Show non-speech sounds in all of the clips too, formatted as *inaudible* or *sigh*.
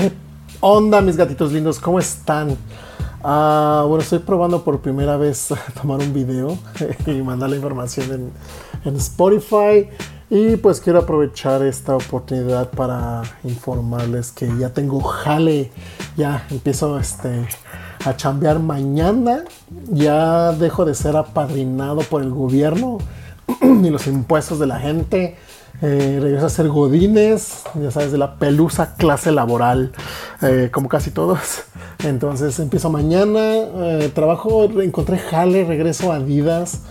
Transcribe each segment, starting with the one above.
¿Qué onda, mis gatitos lindos? ¿Cómo están? Ah, bueno, estoy probando por primera vez *laughs* tomar un video *laughs* y mandar la información en, en, Spotify. Y pues quiero aprovechar esta oportunidad para informarles que ya tengo jale. Ya empiezo este, a chambear mañana. Ya dejo de ser apadrinado por el gobierno y los impuestos de la gente. Eh, regreso a ser godines, ya sabes, de la pelusa clase laboral, eh, como casi todos. Entonces empiezo mañana, eh, trabajo, encontré jale, regreso a Adidas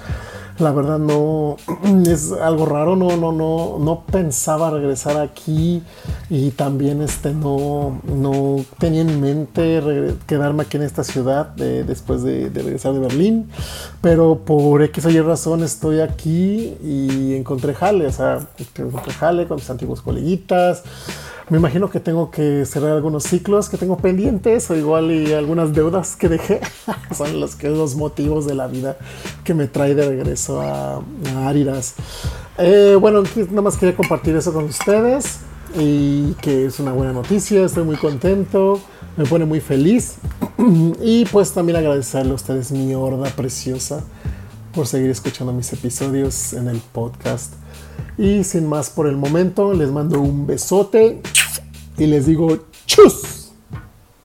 la verdad no *clears throat* es algo raro, no, no, no, no pensaba regresar aquí y también este no, no tenía en mente quedarme aquí en esta ciudad después de, regresar de Berlín, pero por X o Y razón estoy aquí y encontré jale, o sea, encontré jale con mis antiguos coleguitas. Me imagino que tengo que cerrar algunos ciclos que tengo pendientes o igual y algunas deudas que dejé. *laughs* Son los, motivos de la vida que me trae de regreso a, a Áridas. Eh, bueno, nada más quería compartir eso con ustedes y que es una buena noticia. Estoy muy contento, me pone muy feliz. *clears throat* y pues también agradecerle a ustedes, mi horda preciosa, por seguir escuchando mis episodios en el podcast. Y sin más por el momento, les mando un besote y les digo chus.